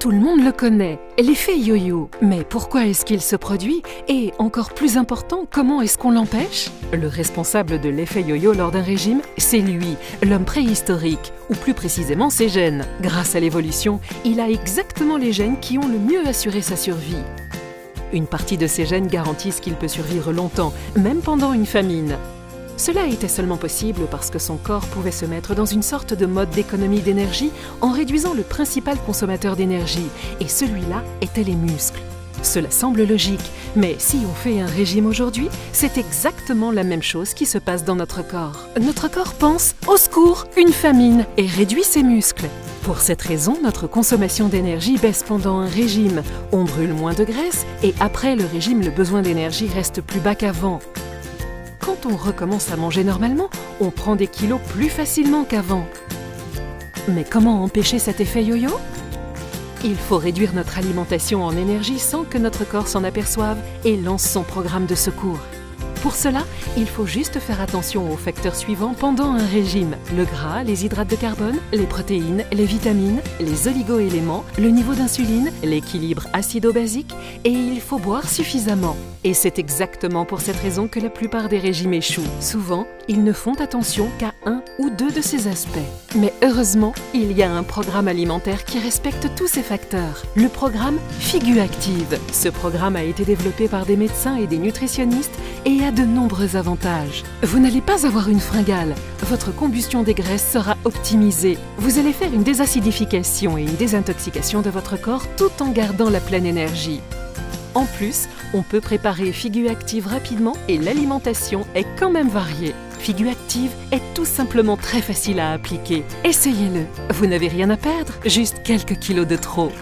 Tout le monde le connaît, l'effet yo-yo. Mais pourquoi est-ce qu'il se produit? Et encore plus important, comment est-ce qu'on l'empêche? Le responsable de l'effet yo-yo lors d'un régime, c'est lui, l'homme préhistorique, ou plus précisément ses gènes. Grâce à l'évolution, il a exactement les gènes qui ont le mieux assuré sa survie. Une partie de ces gènes garantissent qu'il peut survivre longtemps, même pendant une famine. Cela était seulement possible parce que son corps pouvait se mettre dans une sorte de mode d'économie d'énergie en réduisant le principal consommateur d'énergie, et celui-là était les muscles. Cela semble logique, mais si on fait un régime aujourd'hui, c'est exactement la même chose qui se passe dans notre corps. Notre corps pense au secours, une famine, et réduit ses muscles. Pour cette raison, notre consommation d'énergie baisse pendant un régime. On brûle moins de graisse et après le régime, le besoin d'énergie reste plus bas qu'avant. Quand on recommence à manger normalement, on prend des kilos plus facilement qu'avant. Mais comment empêcher cet effet yo-yo? Il faut réduire notre alimentation en énergie sans que notre corps s'en aperçoive et lance son programme de secours. Pour cela, il faut juste faire attention aux facteurs suivants pendant un régime. Le gras, les hydrates de carbone, les protéines, les vitamines, les oligo-éléments, le niveau d'insuline, l'équilibre acido-basique et il faut boire suffisamment. Et c'est exactement pour cette raison que la plupart des régimes échouent. Souvent, ils ne font attention qu'à un ou deux de ces aspects. Mais heureusement, il y a un programme alimentaire qui respecte tous ces facteurs. Le programme Figu Active. Ce programme a été développé par des médecins et des nutritionnistes et a de nombreux avantages. Vous n'allez pas avoir une fringale. Votre combustion des graisses sera optimisée. Vous allez faire une désacidification et une désintoxication de votre corps tout en gardant la pleine énergie. En plus, on peut préparer Figu Active rapidement et l'alimentation est quand même variée. Figu Active est tout simplement très facile à appliquer. Essayez-le. Vous n'avez rien à perdre, juste quelques kilos de trop.